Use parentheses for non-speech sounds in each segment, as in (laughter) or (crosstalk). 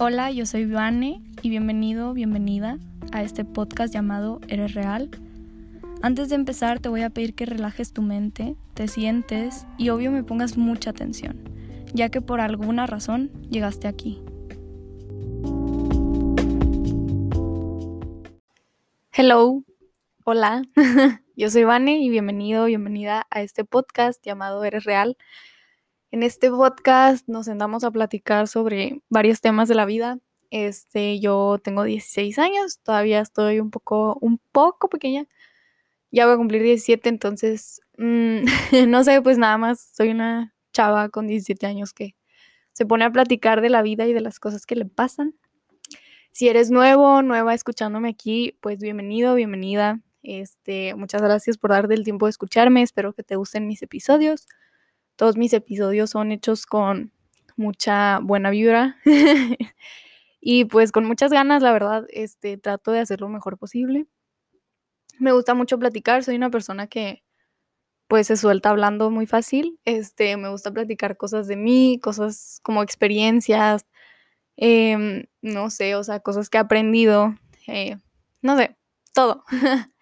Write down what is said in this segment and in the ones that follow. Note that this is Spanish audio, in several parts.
Hola, yo soy Vane y bienvenido, bienvenida a este podcast llamado Eres Real. Antes de empezar te voy a pedir que relajes tu mente, te sientes y obvio me pongas mucha atención, ya que por alguna razón llegaste aquí. Hello, hola, (laughs) yo soy Vane y bienvenido, bienvenida a este podcast llamado Eres Real. En este podcast nos sentamos a platicar sobre varios temas de la vida. Este, yo tengo 16 años, todavía estoy un poco, un poco pequeña. Ya voy a cumplir 17, entonces, mm, (laughs) no sé, pues nada más soy una chava con 17 años que se pone a platicar de la vida y de las cosas que le pasan. Si eres nuevo, nueva escuchándome aquí, pues bienvenido, bienvenida. Este, muchas gracias por darte el tiempo de escucharme. Espero que te gusten mis episodios. Todos mis episodios son hechos con mucha buena vibra (laughs) y pues con muchas ganas, la verdad, este, trato de hacer lo mejor posible. Me gusta mucho platicar, soy una persona que pues se suelta hablando muy fácil. Este, me gusta platicar cosas de mí, cosas como experiencias, em, no sé, o sea, cosas que he aprendido, eh, no sé, todo. (laughs)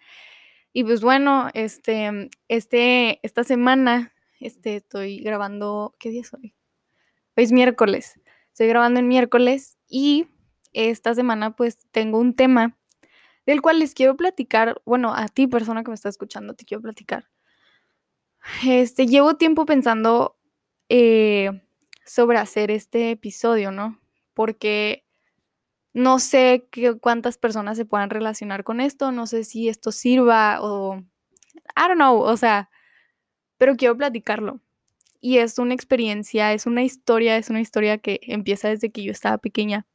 y pues bueno, este, este, esta semana este, estoy grabando, ¿qué día es hoy? Hoy es miércoles. Estoy grabando en miércoles y esta semana pues tengo un tema del cual les quiero platicar, bueno, a ti persona que me está escuchando, te quiero platicar. Este, llevo tiempo pensando eh, sobre hacer este episodio, ¿no? Porque no sé qué, cuántas personas se puedan relacionar con esto, no sé si esto sirva o, I don't know, o sea, pero quiero platicarlo. Y es una experiencia, es una historia, es una historia que empieza desde que yo estaba pequeña.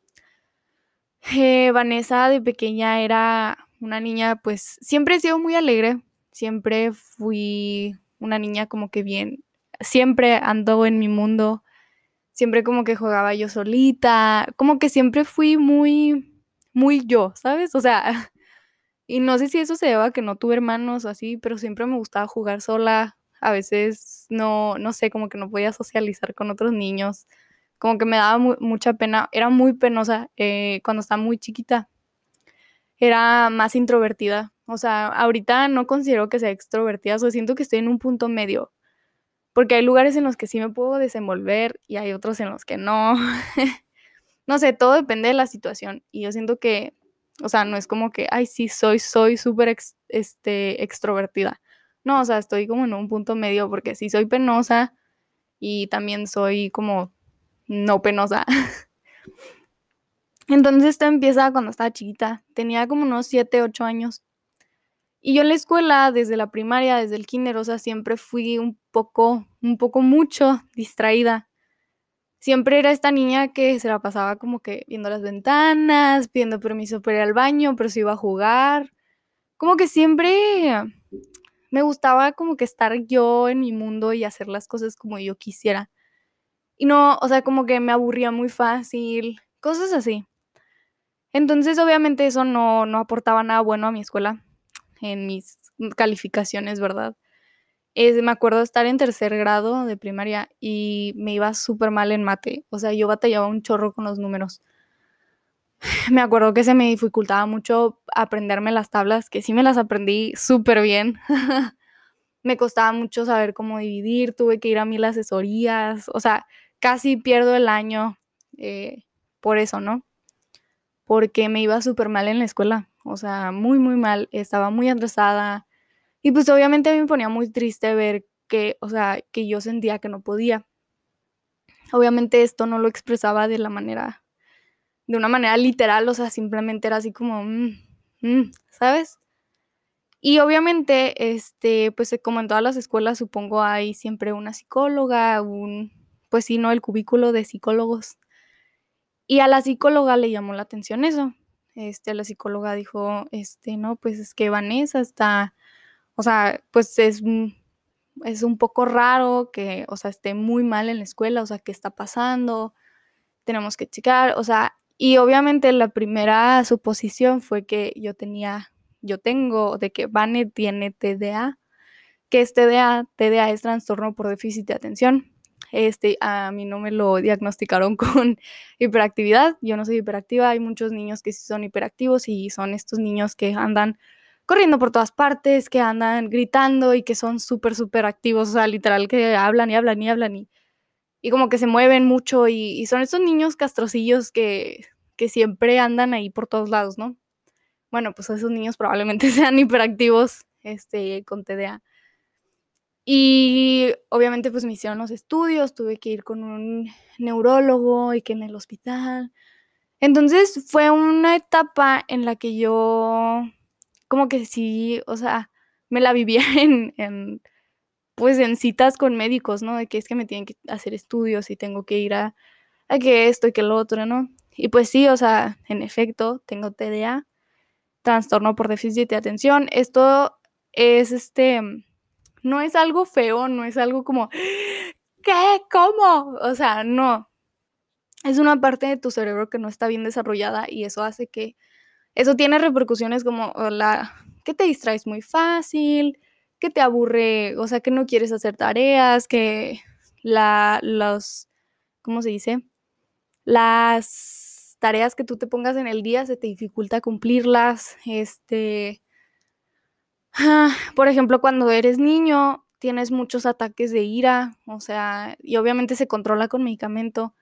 Eh, Vanessa de pequeña era una niña, pues siempre he sido muy alegre, siempre fui una niña como que bien, siempre ando en mi mundo, siempre como que jugaba yo solita, como que siempre fui muy, muy yo, ¿sabes? O sea, (laughs) y no sé si eso se deba a que no tuve hermanos o así, pero siempre me gustaba jugar sola, a veces no, no sé, como que no podía socializar con otros niños, como que me daba mucha pena, era muy penosa eh, cuando estaba muy chiquita, era más introvertida, o sea, ahorita no considero que sea extrovertida, o siento que estoy en un punto medio, porque hay lugares en los que sí me puedo desenvolver y hay otros en los que no. (laughs) no sé, todo depende de la situación y yo siento que, o sea, no es como que, ay, sí, soy, soy súper este, extrovertida. No, o sea, estoy como en un punto medio porque sí soy penosa y también soy como no penosa. Entonces esto empieza cuando estaba chiquita, tenía como unos 7, 8 años. Y yo en la escuela, desde la primaria, desde el kinder, o sea, siempre fui un poco, un poco mucho distraída. Siempre era esta niña que se la pasaba como que viendo las ventanas, pidiendo permiso para ir al baño, pero se iba a jugar. Como que siempre me gustaba como que estar yo en mi mundo y hacer las cosas como yo quisiera. Y no, o sea, como que me aburría muy fácil, cosas así. Entonces, obviamente eso no, no aportaba nada bueno a mi escuela, en mis calificaciones, ¿verdad? me acuerdo estar en tercer grado de primaria y me iba súper mal en mate. O sea, yo batallaba un chorro con los números me acuerdo que se me dificultaba mucho aprenderme las tablas, que sí me las aprendí súper bien. (laughs) me costaba mucho saber cómo dividir, tuve que ir a mil asesorías, o sea, casi pierdo el año eh, por eso, ¿no? Porque me iba súper mal en la escuela, o sea, muy, muy mal, estaba muy atrasada y pues obviamente me ponía muy triste ver que, o sea, que yo sentía que no podía. Obviamente esto no lo expresaba de la manera de una manera literal, o sea, simplemente era así como, mm, mm", ¿sabes? Y obviamente, este, pues como en todas las escuelas, supongo hay siempre una psicóloga, un, pues sí, ¿no? El cubículo de psicólogos. Y a la psicóloga le llamó la atención eso. Este, la psicóloga dijo, este, no, pues es que Vanessa está, o sea, pues es, es un poco raro que, o sea, esté muy mal en la escuela, o sea, ¿qué está pasando? Tenemos que checar, o sea, y obviamente la primera suposición fue que yo tenía, yo tengo, de que Vane tiene TDA, que es TDA, TDA es trastorno por déficit de atención. Este, a mí no me lo diagnosticaron (laughs) con hiperactividad. Yo no soy hiperactiva. Hay muchos niños que sí son hiperactivos y son estos niños que andan corriendo por todas partes, que andan gritando y que son súper, súper activos. O sea, literal que hablan y hablan y hablan y, y como que se mueven mucho. Y, son estos niños castrocillos que, que siempre andan ahí por todos lados, ¿no? Bueno, pues esos niños probablemente (laughs) sean hiperactivos este, con TDA. Y obviamente pues me hicieron los estudios, tuve que ir con un neurólogo y que en el hospital. Entonces fue una etapa en la que yo como que sí, o sea, me la vivía (laughs) en, pues en citas con médicos, ¿no? De que es que me tienen que hacer estudios y tengo que ir a, a que esto y que lo otro, ¿no? Y pues sí, o sea, en efecto, tengo TDA, trastorno por déficit de atención. Esto es este no es algo feo, no es algo como, ¿qué? ¿Cómo? O sea, no. Es una parte de tu cerebro que no está bien desarrollada y eso hace que, eso tiene repercusiones como la, que te distraes muy fácil, que te aburre, o sea, que no quieres hacer tareas, que la, los, ¿cómo se dice? Las tareas que tú te pongas en el día se te dificulta cumplirlas, este, (sighs) por ejemplo, cuando eres niño, tienes muchos ataques de ira, o sea, y obviamente se controla con medicamento.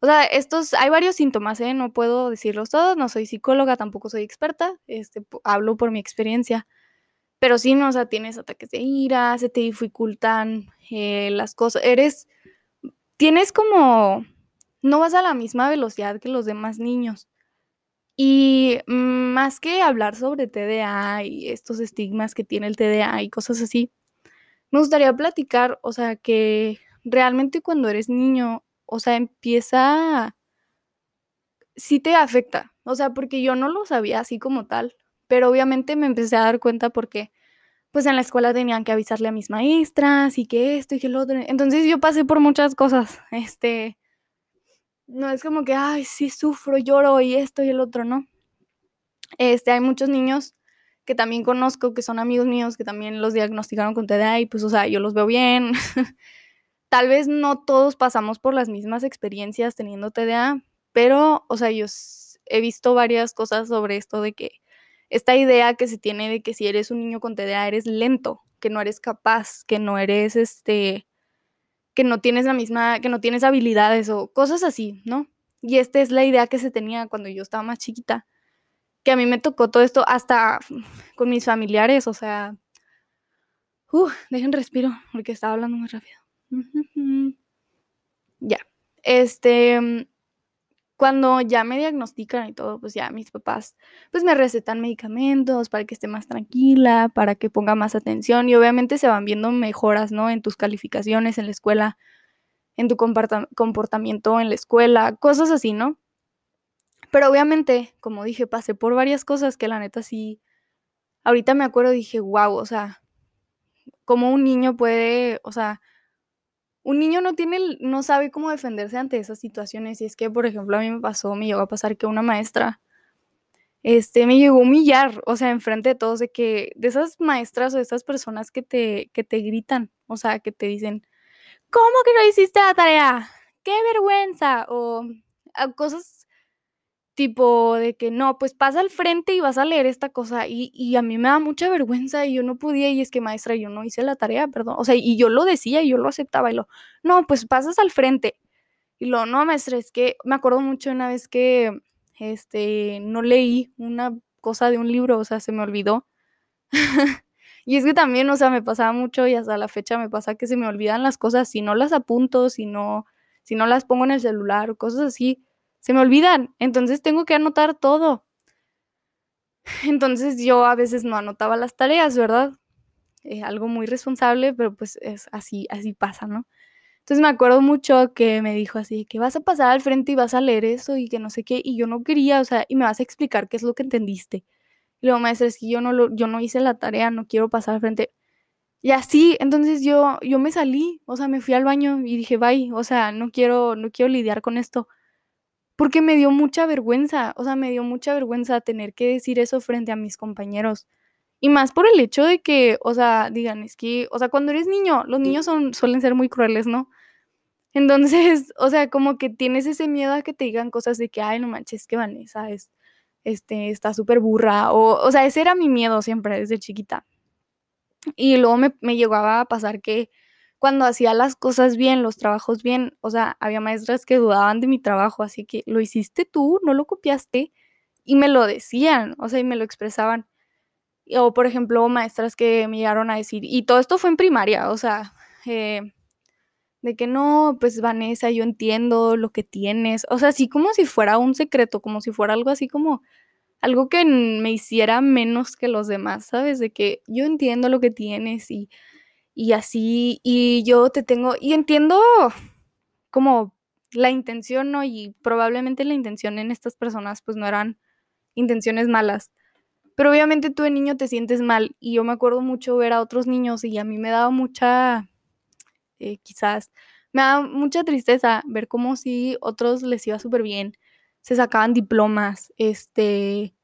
O sea, estos, hay varios síntomas, ¿eh? No puedo decirlos todos, no soy psicóloga, tampoco soy experta, este, hablo por mi experiencia. Pero sí, no, o sea, tienes ataques de ira, se te dificultan eh, las cosas, eres, tienes como, no vas a la misma velocidad que los demás niños. Y más que hablar sobre TDA y estos estigmas que tiene el TDA y cosas así, me gustaría platicar, o sea, que realmente cuando eres niño, o sea, empieza, sí te afecta, o sea, porque yo no lo sabía así como tal, pero obviamente me empecé a dar cuenta porque, pues en la escuela tenían que avisarle a mis maestras y que esto y que lo otro. Entonces yo pasé por muchas cosas, este, no es como que, ay, sí sufro, lloro y esto y el otro, ¿no? Este, hay muchos niños que también conozco, que son amigos míos, que también los diagnosticaron con TDA y pues, o sea, yo los veo bien. (laughs) Tal vez no todos pasamos por las mismas experiencias teniendo TDA, pero, o sea, yo he visto varias cosas sobre esto de que esta idea que se tiene de que si eres un niño con TDA eres lento, que no eres capaz, que no eres este que no tienes la misma, que no tienes habilidades o cosas así, ¿no? Y esta es la idea que se tenía cuando yo estaba más chiquita, que a mí me tocó todo esto hasta con mis familiares, o sea, uh, dejen respiro porque estaba hablando muy rápido. ya, este, cuando ya me diagnostican y todo, pues ya mis papás, pues me recetan medicamentos para que esté más tranquila, para que ponga más atención y obviamente se van viendo mejoras, ¿no? En tus calificaciones en la escuela, en tu comportamiento en la escuela, cosas así, ¿no? Pero obviamente, como dije, pasé por varias cosas que la neta sí, ahorita me acuerdo, dije, wow, o sea, como un niño puede, o sea, un niño no tiene, no sabe cómo defenderse ante esas situaciones. Y es que, por ejemplo, a mí me pasó, me llegó a pasar que una maestra, este, me llegó a humillar, o sea, enfrente de todos, de que, de esas maestras o de esas personas que te, que te gritan, o sea, que te dicen, ¿cómo que no hiciste la tarea? ¡Qué vergüenza! O cosas tipo de que no, pues pasa al frente y vas a leer esta cosa y, a mí me da mucha vergüenza y yo no podía y es que maestra, yo no hice la tarea, perdón, o sea, y yo lo decía y yo lo aceptaba y lo, no, pues pasas al frente y lo, no, maestra, es que me acuerdo mucho una vez que, este, no leí una cosa de un libro, o sea, se me olvidó. (laughs) y es que también, o sea, me pasaba mucho y hasta la fecha me pasa que se me olvidan las cosas si no las apunto, si no, si no las pongo en el celular o cosas así se me olvidan, entonces tengo que anotar todo. (laughs) Entonces yo a veces no anotaba las tareas, ¿verdad? Eh, algo muy responsable, pero pues es así, así pasa, ¿no? Entonces me acuerdo mucho que me dijo así, que vas a pasar al frente y vas a leer eso y que no sé qué, y yo no quería, o sea, y me vas a explicar qué es lo que entendiste. Y luego, maestra, es que yo no, lo, yo no hice la tarea, no quiero pasar al frente. Y así, entonces yo, yo me salí, o sea, me fui al baño y dije, bye, o sea, no quiero, no quiero lidiar con esto porque me dio mucha vergüenza, o sea, me dio mucha vergüenza tener que decir eso frente a mis compañeros. Y más por el hecho de que, o sea, digan, es que, o sea, cuando eres niño, los niños son, suelen ser muy crueles, ¿no? Entonces, (laughs) o sea, como que tienes ese miedo a que te digan cosas de que, ay, no manches, que Vanessa es, este, está súper burra. O, o sea, ese era mi miedo siempre desde chiquita. Y luego me, me llegaba a pasar que cuando hacía las cosas bien, los trabajos bien, o sea, había maestras que dudaban de mi trabajo, así que lo hiciste tú, no lo copiaste, y me lo decían, o sea, y me lo expresaban. O, por ejemplo, maestras que me llegaron a decir, y todo esto fue en primaria, o sea, eh, de que no, pues Vanessa, yo entiendo lo que tienes, o sea, así como si fuera un secreto, como si fuera algo así como algo que me hiciera menos que los demás, ¿sabes? De que yo entiendo lo que tienes y, y así, y yo te tengo, y entiendo como la intención, ¿no? Y probablemente la intención en estas personas pues no eran intenciones malas. Pero obviamente tú de niño te sientes mal y yo me acuerdo mucho ver a otros niños y a mí me daba mucha, eh, quizás, me daba mucha tristeza ver cómo si otros les iba súper bien, se sacaban diplomas, este,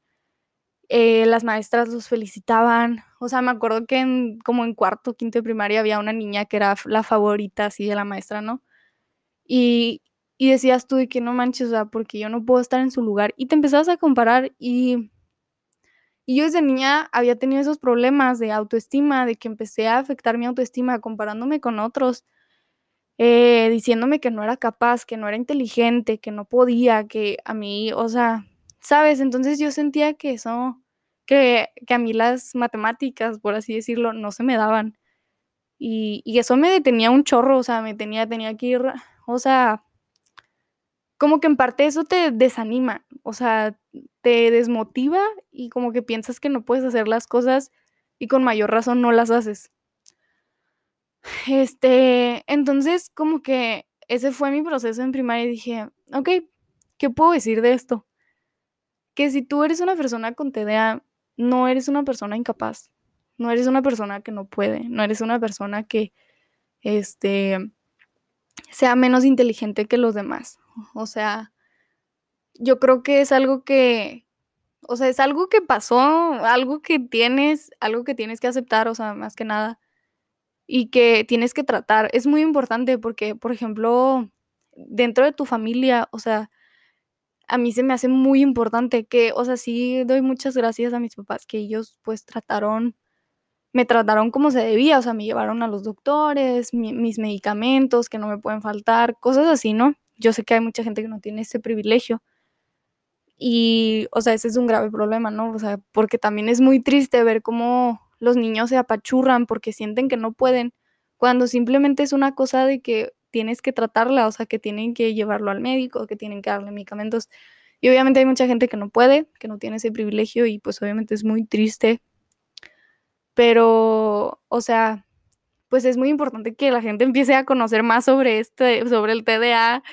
eh, las maestras los felicitaban, o sea, me acuerdo que en, como en cuarto, quinto de primaria había una niña que era la favorita así de la maestra, ¿no? Y, y decías tú de que no manches, o sea, porque yo no puedo estar en su lugar. Y te empezabas a comparar y, y yo desde niña había tenido esos problemas de autoestima, de que empecé a afectar mi autoestima comparándome con otros, eh, diciéndome que no era capaz, que no era inteligente, que no podía, que a mí, o sea, ¿sabes? Entonces yo sentía que eso, que, que a mí las matemáticas, por así decirlo, no se me daban. Y, y eso me detenía un chorro, o sea, me tenía, tenía que ir, o sea, como que en parte eso te desanima, o sea, te desmotiva y como que piensas que no puedes hacer las cosas y con mayor razón no las haces. Este, entonces como que ese fue mi proceso en primaria y dije, ok, ¿qué puedo decir de esto? Que si tú eres una persona con TDA, no eres una persona incapaz, no eres una persona que no puede, no eres una persona que, este, sea menos inteligente que los demás. O sea, yo creo que es algo que, o sea, es algo que pasó, algo que tienes, algo que tienes que aceptar, o sea, más que nada, y que tienes que tratar. Es muy importante porque, por ejemplo, dentro de tu familia, o sea, a mí se me hace muy importante que, o sea, sí doy muchas gracias a mis papás que ellos pues trataron me trataron como se debía, o sea, me llevaron a los doctores, mis medicamentos que no me pueden faltar, cosas así, ¿no? Yo sé que hay mucha gente que no tiene ese privilegio. Y, o sea, ese es un grave problema, ¿no? O sea, porque también es muy triste ver cómo los niños se apachurran porque sienten que no pueden, cuando simplemente es una cosa de que tienes que tratarla, o sea, que tienen que llevarlo al médico, que tienen que darle medicamentos. Y obviamente hay mucha gente que no puede, que no tiene ese privilegio y pues obviamente es muy triste pero, o sea, pues es muy importante que la gente empiece a conocer más sobre este, sobre el TDA,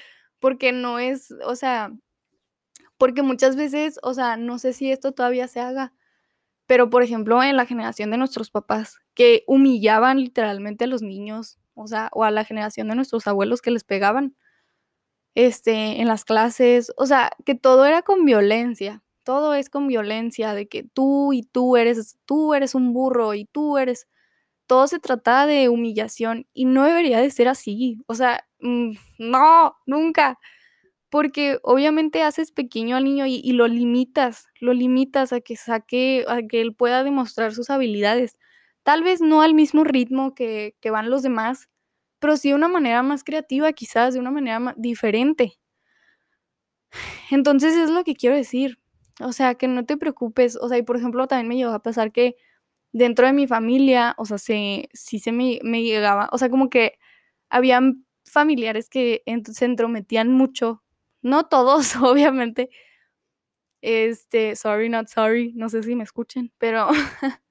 porque no es, o sea, porque muchas veces, o sea, no sé si esto todavía se haga, pero por ejemplo, en la generación de nuestros papás, que humillaban literalmente a los niños, o sea, o a la generación de nuestros abuelos que les pegaban, este, en las clases, o sea, que todo era con violencia todo es con violencia, de que tú y tú eres, tú eres un burro y tú eres, todo se trata de humillación y no debería de ser así, o sea, mm, no, nunca, porque obviamente haces pequeño al niño y, lo limitas, lo limitas a que saque, a que él pueda demostrar sus habilidades, tal vez no al mismo ritmo que, que van los demás, pero sí de una manera más creativa, quizás de una manera más diferente. Entonces es lo que quiero decir. O sea, que no te preocupes. O sea, y por ejemplo, también me llegó a pasar que dentro de mi familia, o sea, se, sí se me, me llegaba, o sea, como que habían familiares que se entrometían mucho. No todos, (laughs) obviamente. Este, sorry, not sorry, no sé si me escuchen, pero (laughs)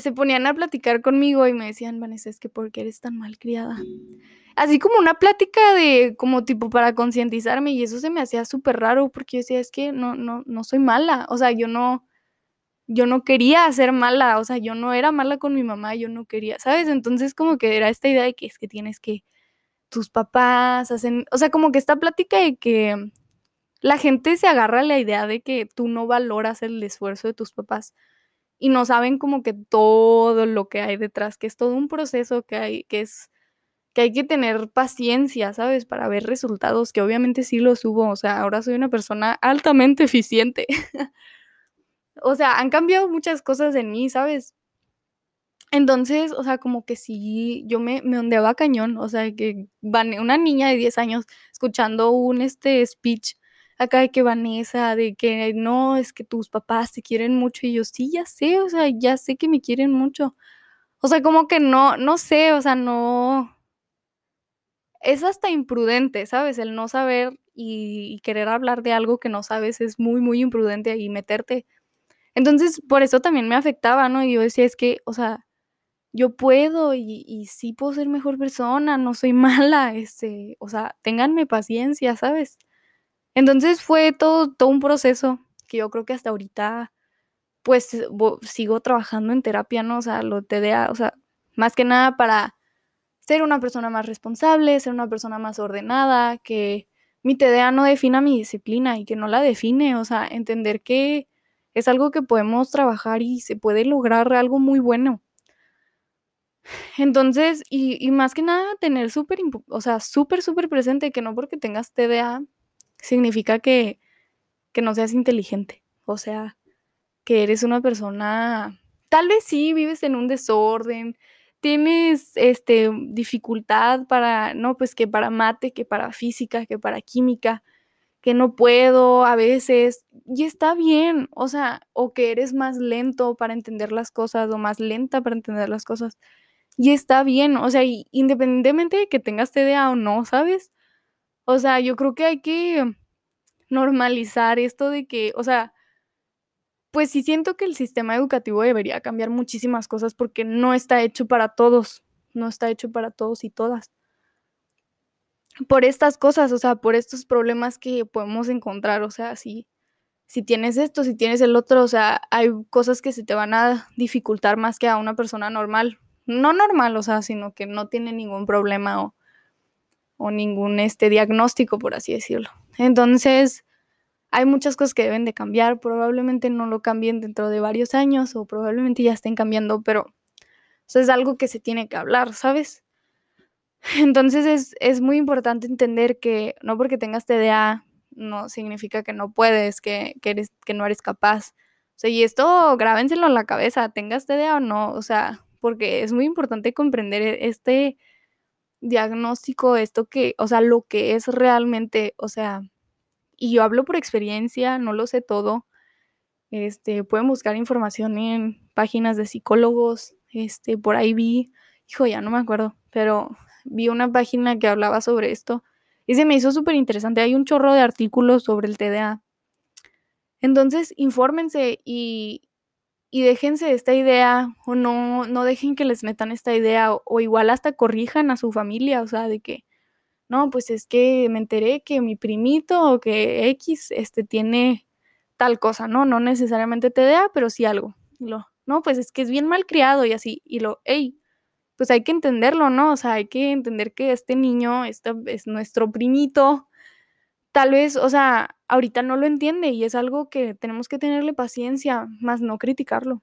se ponían a platicar conmigo y me decían, Vanessa, es que ¿por qué eres tan mal criada? así como una plática de, como tipo para concientizarme y eso se me hacía súper raro porque yo decía, es que no, no, no soy mala, o sea, yo no, yo no quería ser mala, o sea, yo no era mala con mi mamá, yo no quería, ¿sabes? Entonces como que era esta idea de que es que tienes que, tus papás hacen, o sea, como que esta plática de que la gente se agarra a la idea de que tú no valoras el esfuerzo de tus papás y no saben como que todo lo que hay detrás, que es todo un proceso que hay, que es que hay que tener paciencia, ¿sabes? Para ver resultados, que obviamente sí los hubo, o sea, ahora soy una persona altamente eficiente. (laughs) o sea, han cambiado muchas cosas en mí, ¿sabes? Entonces, o sea, como que sí, yo me, me ondeaba cañón, o sea, que una niña de 10 años escuchando un este speech acá de que Vanessa, de que no, es que tus papás te quieren mucho y yo sí, ya sé, o sea, ya sé que me quieren mucho. O sea, como que no, no sé, o sea, no... Es hasta imprudente, ¿sabes? El no saber y, querer hablar de algo que no sabes es muy, muy imprudente y meterte. Entonces, por eso también me afectaba, ¿no? Y yo decía, es que, o sea, yo puedo y, sí puedo ser mejor persona, no soy (laughs) mala, este, o sea, ténganme paciencia, ¿sabes? Entonces fue todo, todo un proceso que yo creo que hasta ahorita pues sigo trabajando en terapia, ¿no? O sea, lo TDA, o sea, más que nada para ser una persona más responsable, ser una persona más ordenada, que mi TDA no defina mi disciplina y que no la define, o sea, entender que es algo que podemos trabajar y se puede lograr algo muy bueno. Entonces, y, y más que nada, tener súper, o sea, súper, súper presente que no porque tengas TDA significa que, que no seas inteligente. O sea, que eres una persona, tal vez sí, vives en un desorden, tienes este, dificultad para, no, pues que para mate, que para física, que para química, que no puedo a veces, y está bien, o sea, o que eres más lento para entender las cosas o más lenta para entender las cosas, y está bien, o sea, independientemente de que tengas TDA o no, ¿sabes? O sea, yo creo que hay que normalizar esto de que, o sea, pues sí siento que el sistema educativo debería cambiar muchísimas cosas porque no está hecho para todos, no está hecho para todos y todas. Por estas cosas, o sea, por estos problemas que podemos encontrar, o sea, si, si tienes esto, si tienes el otro, o sea, hay cosas que se te van a dificultar más que a una persona normal. No normal, o sea, sino que no tiene ningún problema o, o ningún este diagnóstico, por así decirlo. Entonces, hay muchas cosas que deben de cambiar, probablemente no lo cambien dentro de varios años o probablemente ya estén cambiando, pero eso es algo que se tiene que hablar, ¿sabes? Entonces es, es muy importante entender que no porque tengas TDA no significa que no puedes, que, que, eres, que no eres capaz. O sea, y esto grábenselo en la cabeza, tengas TDA o no, o sea, porque es muy importante comprender e, este diagnóstico, esto que, o sea, lo que es realmente, o sea, y yo hablo por experiencia, no lo sé todo. Este, pueden buscar información en páginas de psicólogos, este, por ahí vi, hijo, ya no me acuerdo, pero vi una página que hablaba sobre esto y se me hizo súper interesante. Hay un chorro de artículos sobre el TDA. Entonces, infórmense y, y déjense esta idea o no, no dejen que les metan esta idea o, igual hasta corrijan a su familia, o sea, de que, no, pues es que me enteré que mi primito o que X este, tiene tal cosa, ¿no? No necesariamente TDA, pero sí algo. Y lo, no, pues es que es bien mal criado y así. Y lo, hey, pues hay que entenderlo, ¿no? O sea, hay que entender que este niño este es nuestro primito. Tal vez, o sea, ahorita no lo entiende y es algo que tenemos que tenerle paciencia, más no criticarlo.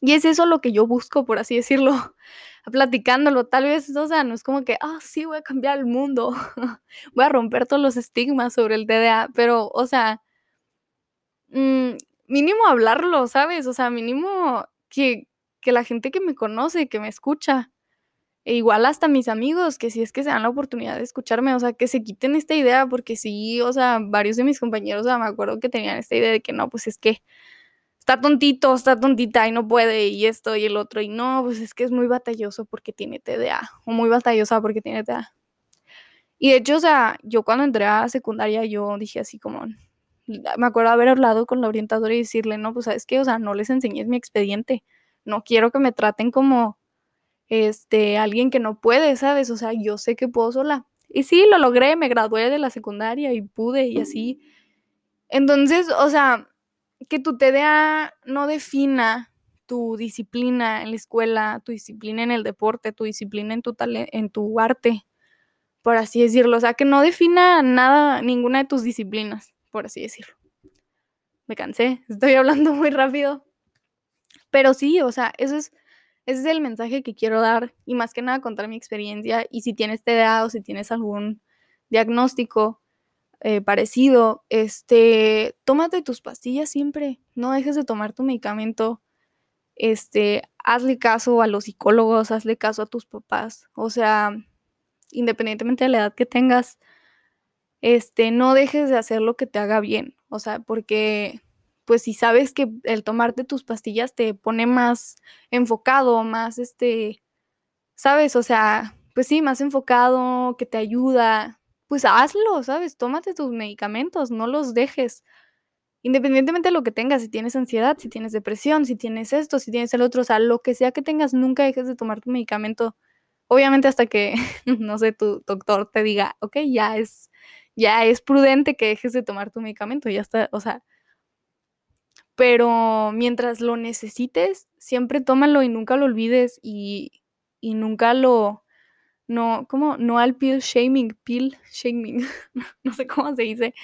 Y es eso lo que yo busco, por así decirlo, (laughs) platicándolo. Tal vez, o sea, no es como que, ah, sí, voy a cambiar el mundo, (laughs) voy a romper todos los estigmas sobre el TDA, pero, o sea, mm, mínimo hablarlo, ¿sabes? O sea, mínimo que, que la gente que me conoce, que me escucha, e igual hasta mis amigos, que si es que se dan la oportunidad de escucharme, o sea, que se quiten esta idea, porque sí, o sea, varios de mis compañeros, o sea, me acuerdo que tenían esta idea de que no, pues es que está tontito, está tontita y no puede y esto y el otro y no, pues es que es muy batalloso porque tiene TDA o muy batallosa porque tiene TDA. Y de hecho, o sea, yo cuando entré a secundaria yo dije así como, me acuerdo haber hablado con la orientadora y decirle, no, pues sabes qué, o sea, no les enseñes mi expediente, no quiero que me traten como, este, alguien que no puede, ¿sabes? O sea, yo sé que puedo sola. Y sí, lo logré, me gradué de la secundaria y pude y así. Entonces, o sea, que tu TDA no defina tu disciplina en la escuela, tu disciplina en el deporte, tu disciplina en tu, en tu arte, por así decirlo. O sea, que no defina nada, ninguna de tus disciplinas, por así decirlo. Me cansé, estoy hablando muy rápido. Pero sí, o sea, eso es, Ese es el mensaje que quiero dar y más que nada contar mi experiencia y si tienes TDA o si tienes algún diagnóstico eh, parecido, este, tómate tus pastillas siempre, no dejes de tomar tu medicamento, este, hazle caso a los psicólogos, hazle caso a tus papás, o sea, independientemente de la edad que tengas, este, no dejes de hacer lo que te haga bien, o sea, porque pues si sabes que el tomarte tus pastillas te pone más enfocado, más este, sabes, o sea, pues sí, más enfocado, que te ayuda, pues hazlo, ¿sabes? Tómate tus medicamentos, no los dejes. Independientemente de lo que tengas, si tienes ansiedad, si tienes depresión, si tienes esto, si tienes el otro, o sea, lo que sea que tengas, nunca dejes de tomar tu medicamento. Obviamente hasta que, (laughs) no sé, tu doctor te diga, ok, ya es, ya es prudente que dejes de tomar tu medicamento, ya está, o sea, pero mientras lo necesites, siempre tómalo y nunca lo olvides y, y nunca lo, no, ¿cómo? No al pill shaming, pill shaming, (laughs) no sé cómo se dice.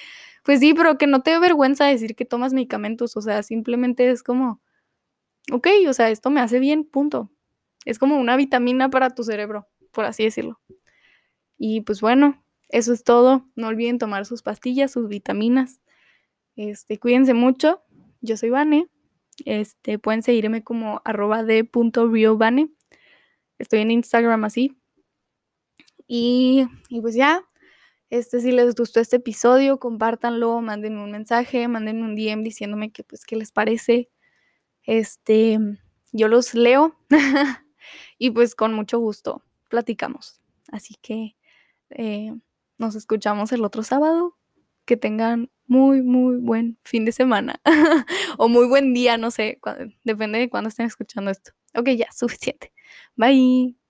Pues sí, pero que no te dé vergüenza decir que tomas medicamentos, o sea, simplemente es como, ok, o sea, esto me hace bien, punto. Es como una vitamina para tu cerebro, por así decirlo. Y pues bueno, eso es todo. No olviden tomar sus pastillas, sus vitaminas. Este, cuídense mucho. Yo soy Vane. Este, pueden seguirme como arroba de. Estoy en Instagram así. Y, y, pues ya, este, si les gustó este episodio, compártanlo, mándenme un mensaje, mándenme un DM diciéndome que pues qué les parece. Este, yo los leo (laughs) y pues con mucho gusto platicamos. Así que eh, nos escuchamos el otro sábado. Que tengan muy, muy buen fin de semana. (laughs) o muy buen día, no sé, depende de cuándo estén escuchando esto. Ok, ya, suficiente. Bye.